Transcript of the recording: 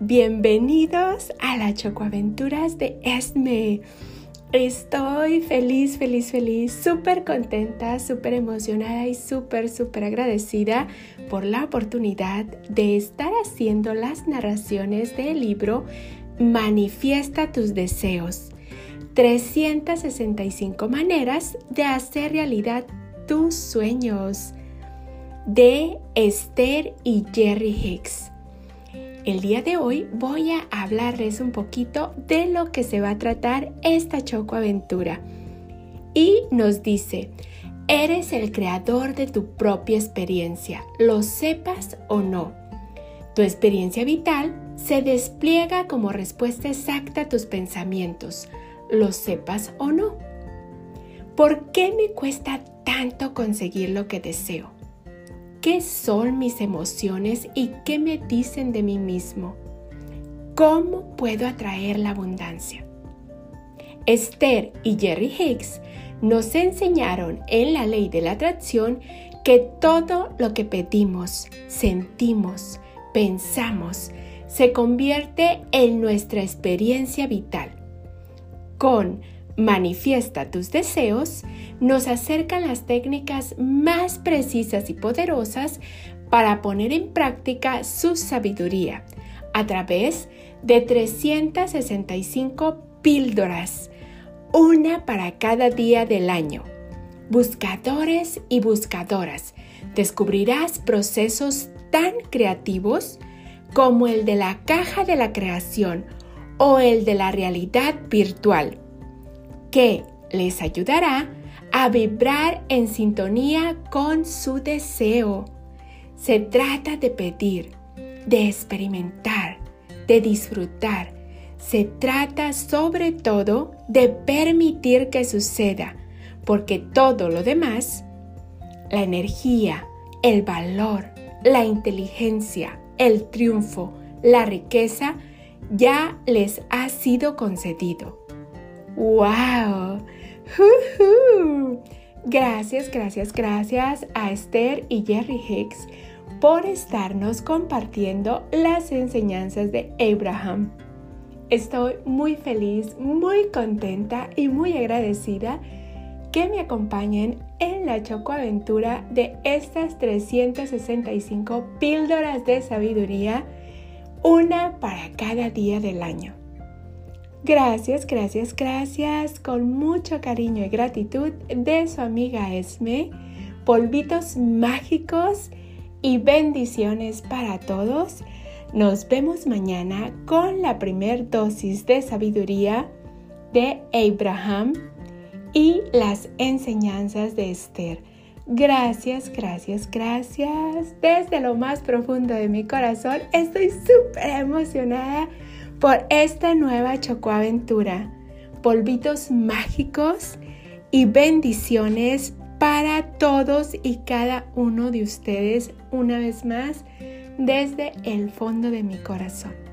Bienvenidos a las Chocoaventuras de Esme. Estoy feliz, feliz, feliz, súper contenta, súper emocionada y súper, súper agradecida por la oportunidad de estar haciendo las narraciones del libro Manifiesta tus deseos. 365 maneras de hacer realidad tus sueños de Esther y Jerry Hicks. El día de hoy voy a hablarles un poquito de lo que se va a tratar esta Choco Aventura. Y nos dice, eres el creador de tu propia experiencia, lo sepas o no. Tu experiencia vital se despliega como respuesta exacta a tus pensamientos, lo sepas o no. ¿Por qué me cuesta tanto conseguir lo que deseo? ¿Qué son mis emociones y qué me dicen de mí mismo? ¿Cómo puedo atraer la abundancia? Esther y Jerry Hicks nos enseñaron en la ley de la atracción que todo lo que pedimos, sentimos, pensamos, se convierte en nuestra experiencia vital. Con Manifiesta tus deseos nos acercan las técnicas más precisas y poderosas para poner en práctica su sabiduría a través de 365 píldoras, una para cada día del año. Buscadores y buscadoras, descubrirás procesos tan creativos como el de la caja de la creación o el de la realidad virtual que les ayudará a vibrar en sintonía con su deseo. Se trata de pedir, de experimentar, de disfrutar. Se trata sobre todo de permitir que suceda, porque todo lo demás, la energía, el valor, la inteligencia, el triunfo, la riqueza, ya les ha sido concedido. ¡Wow! Gracias, gracias, gracias a Esther y Jerry Hicks por estarnos compartiendo las enseñanzas de Abraham. Estoy muy feliz, muy contenta y muy agradecida que me acompañen en la chocoaventura de estas 365 píldoras de sabiduría, una para cada día del año. Gracias, gracias, gracias, con mucho cariño y gratitud de su amiga Esme, polvitos mágicos y bendiciones para todos. Nos vemos mañana con la primer dosis de sabiduría de Abraham y las enseñanzas de Esther. Gracias, gracias, gracias. Desde lo más profundo de mi corazón estoy súper emocionada por esta nueva chocoaventura, polvitos mágicos y bendiciones para todos y cada uno de ustedes una vez más desde el fondo de mi corazón.